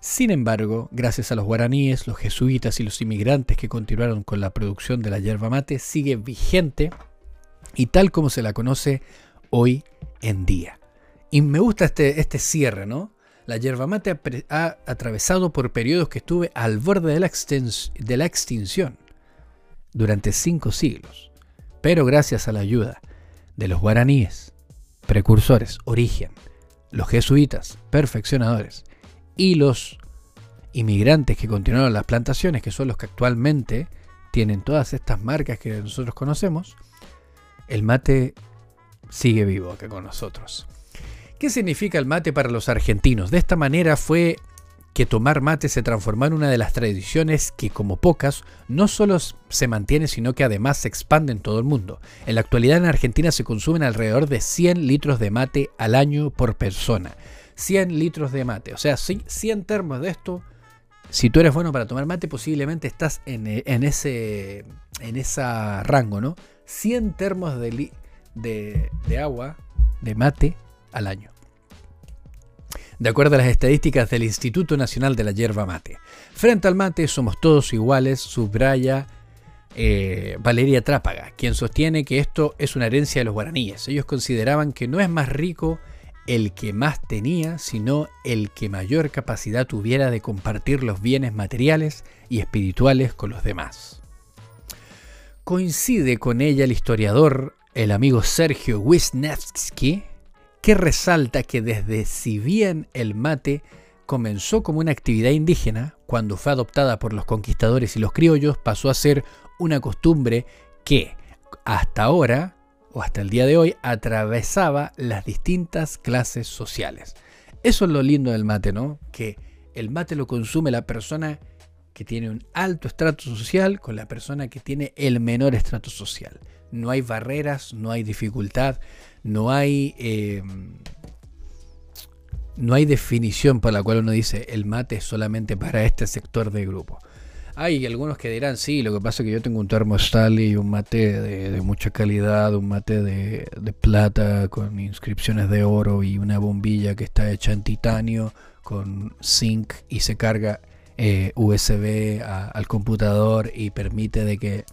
Sin embargo, gracias a los guaraníes, los jesuitas y los inmigrantes que continuaron con la producción de la yerba mate, sigue vigente y tal como se la conoce hoy en día. Y me gusta este, este cierre, ¿no? La yerba mate ha, atravesado por periodos que estuve al borde de la, de la extinción durante cinco siglos, pero gracias a la ayuda de los guaraníes, precursores, origen, los jesuitas, perfeccionadores, y los inmigrantes que continuaron las plantaciones, que son los que actualmente tienen todas estas marcas que nosotros conocemos, el mate sigue vivo acá con nosotros. ¿Qué significa el mate para los argentinos? De esta manera fue que tomar mate se transformó en una de las tradiciones que, como pocas, no solo se mantiene, sino que además se expande en todo el mundo. En la actualidad en Argentina se consumen alrededor de 100 litros de mate al año por persona. 100 litros de mate, o sea, 100 termos de esto. Si tú eres bueno para tomar mate, posiblemente estás en, en ese en ese rango, ¿no? 100 termos de, agua, de mate, al año. De acuerdo a las estadísticas del Instituto Nacional de la Yerba Mate. Frente al mate somos todos iguales, subraya eh, Valeria Trápaga, quien sostiene que esto es una herencia de los guaraníes. Ellos consideraban que no es más rico el que más tenía, sino el que mayor capacidad tuviera de compartir los bienes materiales y espirituales con los demás. Coincide con ella el historiador, el amigo Sergio Wisniewski, que resalta que desde si bien el mate comenzó como una actividad indígena, cuando fue adoptada por los conquistadores y los criollos, pasó a ser una costumbre que hasta ahora o hasta el día de hoy atravesaba las distintas clases sociales. Eso es lo lindo del mate, ¿no? Que el mate lo consume la persona que tiene un alto estrato social con la persona que tiene el menor estrato social. No hay barreras, no hay dificultad, no hay, eh, no hay definición por la cual uno dice el mate es solamente para este sector de grupo. Hay algunos que dirán, sí, lo que pasa es que yo tengo un termo y un mate de, mucha calidad, un mate de, plata con inscripciones de oro y una bombilla que está hecha en titanio con zinc y se carga eh, USB al computador y permite de que...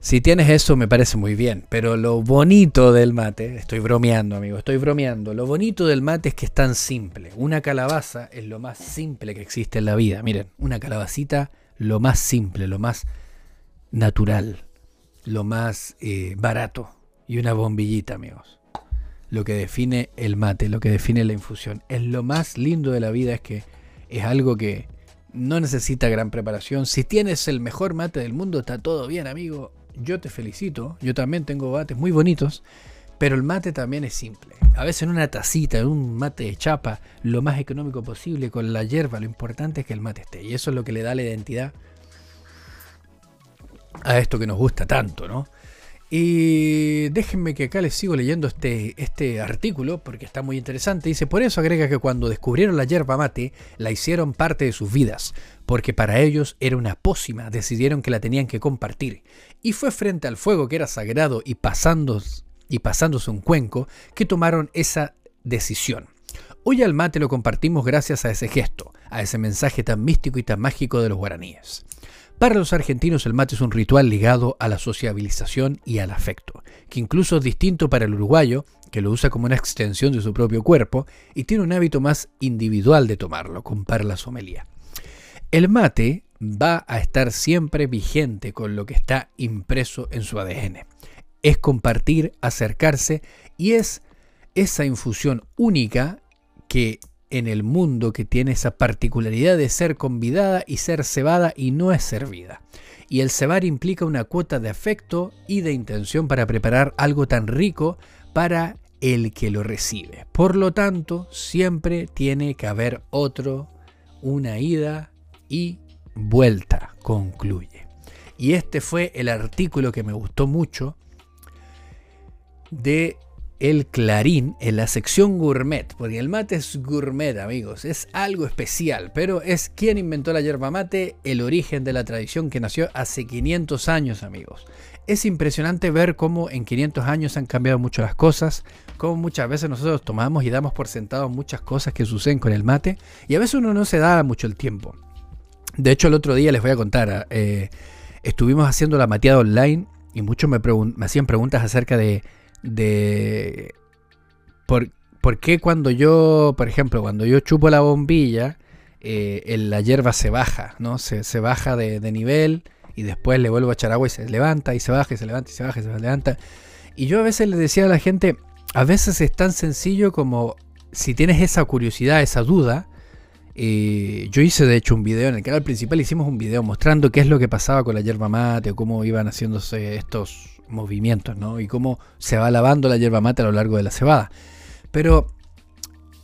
Si tienes eso me parece muy bien, pero lo bonito del mate, estoy bromeando amigo, estoy bromeando, lo bonito del mate es que es tan simple. Una calabaza es lo más simple que existe en la vida. Miren, una calabacita lo más simple, lo más natural, lo más eh, barato. Y una bombillita, amigos. Lo que define el mate, lo que define la infusión. Es lo más lindo de la vida, es que es algo que no necesita gran preparación. Si tienes el mejor mate del mundo, está todo bien, amigo. Yo te felicito. Yo también tengo mates muy bonitos. Pero el mate también es simple. A veces en una tacita, en un mate de chapa, lo más económico posible con la hierba, lo importante es que el mate esté. Y eso es lo que le da la identidad a esto que nos gusta tanto, ¿no? Y déjenme que acá les sigo leyendo este, este artículo porque está muy interesante. Dice, por eso agrega que cuando descubrieron la hierba mate, la hicieron parte de sus vidas, porque para ellos era una pócima, decidieron que la tenían que compartir. Y fue frente al fuego que era sagrado y y pasándose un cuenco que tomaron esa decisión. Hoy al mate lo compartimos gracias a ese gesto, a ese mensaje tan místico y tan mágico de los guaraníes. Para los argentinos el mate es un ritual ligado a la sociabilización y al afecto, que incluso es distinto para el uruguayo, que lo usa como una extensión de su propio cuerpo y tiene un hábito más individual de tomarlo, compara la somelía. El mate va a estar siempre vigente con lo que está impreso en su ADN es compartir, acercarse y es esa infusión única que en el mundo que tiene esa particularidad de ser convidada y ser cebada y no es servida. Y el cebar implica una cuota de afecto y de intención para preparar algo tan rico para el que lo recibe. Por lo tanto, siempre tiene que haber otro, una ida y vuelta, concluye. Y este fue el artículo que me gustó mucho de El Clarín en la sección gourmet, porque el mate es gourmet, amigos, es algo especial, pero es quien inventó la yerba mate, el origen de la tradición que nació hace 500 años, amigos. Es impresionante ver cómo en 500 años han cambiado mucho las cosas, cómo muchas veces nosotros tomamos y damos por sentado muchas cosas que suceden con el mate, y a veces uno no se da mucho el tiempo. De hecho, el otro día les voy a contar, eh, estuvimos haciendo la mateada online y muchos me, me hacían preguntas acerca de de por, qué cuando yo, por ejemplo, cuando yo chupo la bombilla, eh, la hierba se baja, ¿no? Se, se baja de, nivel y después le vuelvo a echar agua y se levanta y se baja y se levanta y se baja y se levanta. Y yo a veces le decía a la gente, a veces es tan sencillo como si tienes esa curiosidad, esa duda, eh, yo hice de hecho un video en el canal principal, hicimos un video mostrando qué es lo que pasaba con la hierba mate o cómo iban haciéndose estos movimientos, ¿no? Y cómo se va lavando la hierba mate a lo largo de la cebada. Pero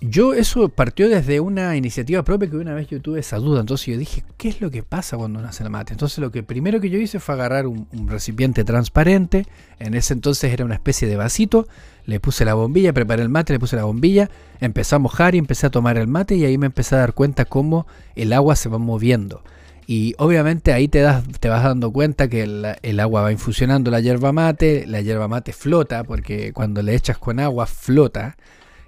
yo eso partió desde una iniciativa propia que una vez yo tuve esa duda. Entonces yo dije, ¿qué es lo que pasa cuando nace el mate? Entonces lo que primero que yo hice fue agarrar un, recipiente transparente. En ese entonces era una especie de vasito. Le puse la bombilla, preparé el mate, le puse la bombilla. Empecé a mojar y empecé a tomar el mate y ahí me empecé a dar cuenta cómo el agua se va moviendo. Y obviamente ahí te, das, te vas dando cuenta que el, agua va infusionando la hierba mate, la hierba mate flota, porque cuando le echas con agua flota,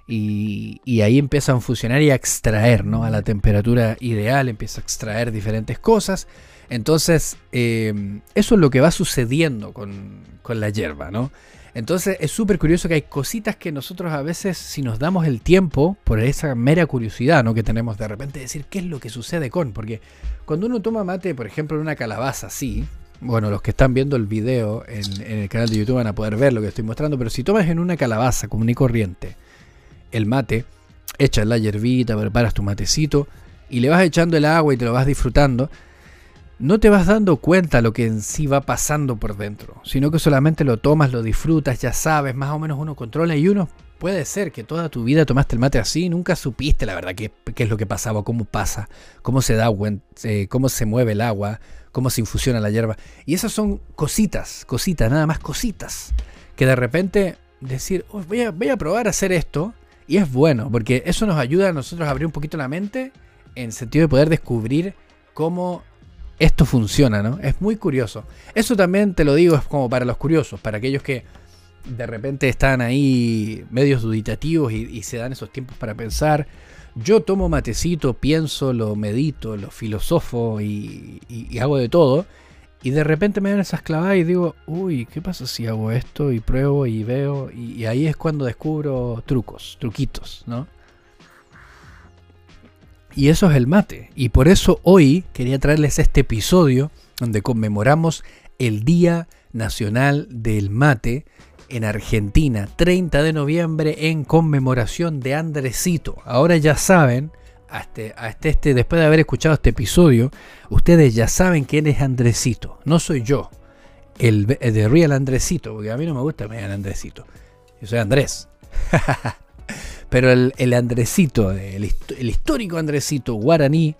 y, ahí empiezan a funcionar y a extraer, ¿no? A la temperatura ideal empieza a extraer diferentes cosas. Entonces, em, eso es lo que va sucediendo con, con la hierba, ¿no? Entonces es súper curioso que hay cositas que nosotros a veces, si nos damos el tiempo, por esa mera curiosidad ¿no? que tenemos de repente, decir qué es lo que sucede con. Porque cuando uno toma mate, por ejemplo, en una calabaza así, bueno, los que están viendo el video en, el canal de YouTube van a poder ver lo que estoy mostrando, pero si tomas en una calabaza común y corriente el mate, echas la hierbita, preparas tu matecito y le vas echando el agua y te lo vas disfrutando, no te vas dando cuenta lo que en sí va pasando por dentro, sino que solamente lo tomas, lo disfrutas, ya sabes, más o menos uno controla y uno puede ser que toda tu vida tomaste el mate así, nunca supiste la verdad qué, es lo que pasaba, cómo pasa, cómo se da, eh, cómo se mueve el agua, cómo se infusiona la hierba. Y esas son cositas, cositas, nada más cositas, que de repente decir, voy, a, voy a probar a hacer esto, y es bueno, porque eso nos ayuda a nosotros a abrir un poquito la mente en sentido de poder descubrir cómo esto funciona, ¿no? Es muy curioso. Eso también te lo digo, es como para los curiosos, para aquellos que de repente están ahí medios duditativos y, se dan esos tiempos para pensar. Yo tomo matecito, pienso, lo medito, lo filosofo y, hago de todo. Y de repente me dan esas clavadas y digo, uy, ¿qué pasa si hago esto? Y pruebo y veo. y ahí es cuando descubro trucos, truquitos, ¿no? Y eso es el mate. Y por eso hoy quería traerles este episodio donde conmemoramos el Día Nacional del Mate en Argentina, 30 de noviembre en conmemoración de Andresito. Ahora ya saben, hasta, hasta este, después de haber escuchado este episodio, ustedes ya saben quién es Andresito. No soy yo, el, de Real Andresito, porque a mí no me gusta me Andresito. Yo soy Andrés. Pero el, Andresito, el, histórico Andresito guaraní,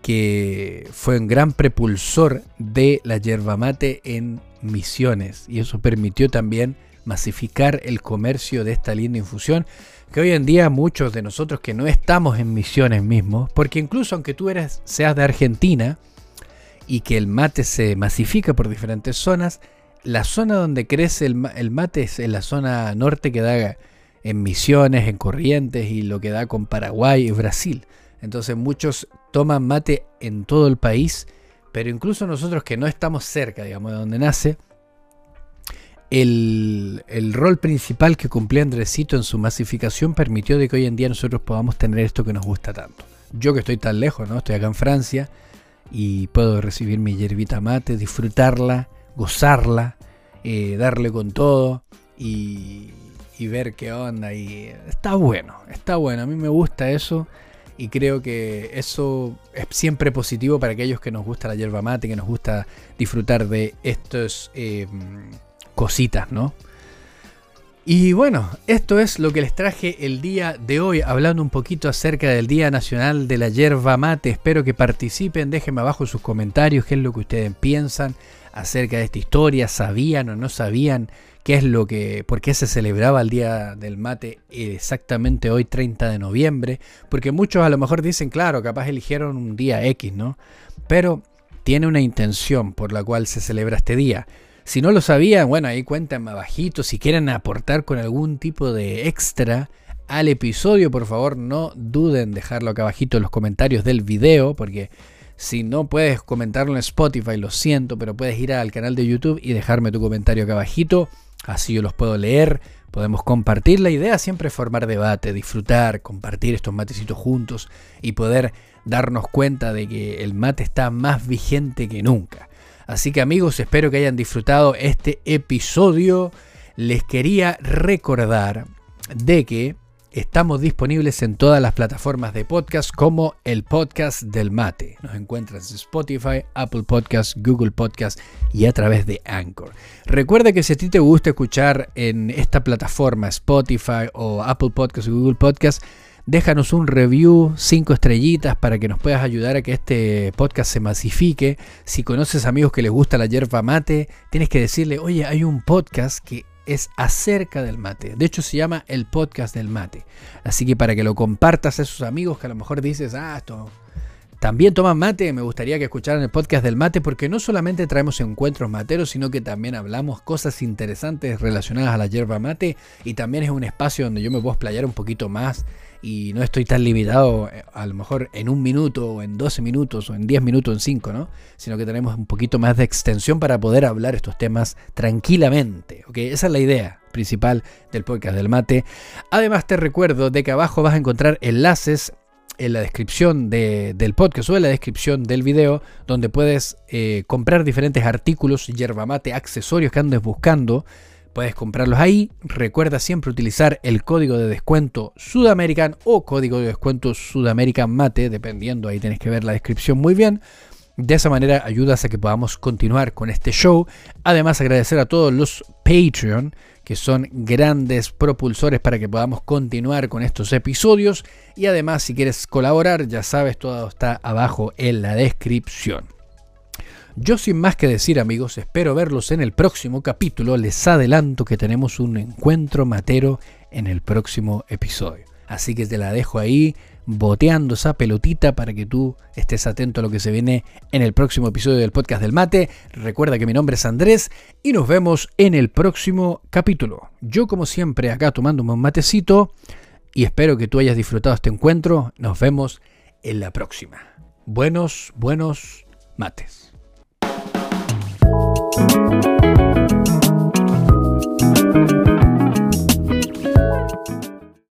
que fue un gran prepulsor de la yerba mate en Misiones. Y eso permitió también masificar el comercio de esta linda infusión. Que hoy en día muchos de nosotros que no estamos en Misiones mismos, porque incluso aunque tú eres, seas de Argentina y que el mate se masifica por diferentes zonas, la zona donde crece el, el mate es en la zona norte que da en Misiones, en Corrientes y lo que da con Paraguay y Brasil. Entonces muchos toman mate en todo el país, pero incluso nosotros que no estamos cerca, digamos, de donde nace, el, rol principal que cumplía Andresito en su masificación permitió de que hoy en día nosotros podamos tener esto que nos gusta tanto. Yo que estoy tan lejos, ¿no? Estoy acá en Francia y puedo recibir mi hierbita mate, disfrutarla, gozarla, eh, darle con todo y, y ver qué onda. Y está bueno, está bueno. A mí me gusta eso y creo que eso es siempre positivo para aquellos que nos gusta la yerba mate, que nos gusta disfrutar de estas eh, cositas, ¿no? Y bueno, esto es lo que les traje el día de hoy, hablando un poquito acerca del Día Nacional de la Yerba Mate. Espero que participen, déjenme abajo sus comentarios, qué es lo que ustedes piensan acerca de esta historia, sabían o no sabían qué es lo que, por qué se celebraba el Día del Mate exactamente hoy 30 de noviembre, porque muchos a lo mejor dicen, claro, capaz eligieron un día X, ¿no? Pero tiene una intención por la cual se celebra este día. Si no lo sabían, bueno, ahí cuéntenme abajito, si quieren aportar con algún tipo de extra al episodio, por favor no duden en dejarlo acá abajito en los comentarios del video, porque si no puedes comentarlo en Spotify, lo siento, pero puedes ir al canal de YouTube y dejarme tu comentario acá abajito. Así yo los puedo leer, podemos compartir. La idea siempre es formar debate, disfrutar, compartir estos matecitos juntos y poder darnos cuenta de que el mate está más vigente que nunca. Así que amigos, espero que hayan disfrutado este episodio. Les quería recordar de que Estamos disponibles en todas las plataformas de podcast como el podcast del mate. Nos encuentras en Spotify, Apple Podcast, Google Podcast y a través de Anchor. Recuerda que si a ti te gusta escuchar en esta plataforma Spotify o Apple Podcast o Google Podcast, déjanos un review, cinco estrellitas para que nos puedas ayudar a que este podcast se masifique. Si conoces amigos que les gusta la yerba mate, tienes que decirle, oye, hay un podcast que es acerca del mate. De hecho, se llama el podcast del mate. Así que para que lo compartas a esos amigos que a lo mejor dices, ah, esto también toman mate, me gustaría que escucharan el podcast del mate porque no solamente traemos encuentros materos, sino que también hablamos cosas interesantes relacionadas a la hierba mate y también es un espacio donde yo me puedo explayar un poquito más y no estoy tan limitado eh, a lo mejor en un minuto o en 12 minutos o en 10 minutos, en 5, ¿no? Sino que tenemos un poquito más de extensión para poder hablar estos temas tranquilamente, ¿ok? Esa es la idea principal del podcast del mate. Además te recuerdo de que abajo vas a encontrar enlaces en la descripción del podcast o en la descripción del video, donde puedes eh, comprar diferentes artículos, yerba mate, accesorios que andes buscando. Puedes comprarlos ahí. Recuerda siempre utilizar el código de descuento Sudamerican o código de descuento Sudamerican Mate, dependiendo, ahí tienes que ver la descripción muy bien. De esa manera ayudas a que podamos continuar con este show. Además agradecer a todos los Patreon que son grandes propulsores para que podamos continuar con estos episodios. Y además, si quieres colaborar, ya sabes, todo está abajo en la descripción. Yo sin más que decir amigos, espero verlos en el próximo capítulo. Les adelanto que tenemos un encuentro matero en el próximo episodio. Así que te la dejo ahí boteando esa pelotita para que tú estés atento a lo que se viene en el próximo episodio del podcast del mate. Recuerda que mi nombre es Andrés y nos vemos en el próximo capítulo. Yo como siempre acá tomándome un matecito y espero que tú hayas disfrutado este encuentro. Nos vemos en la próxima. Buenos, buenos mates.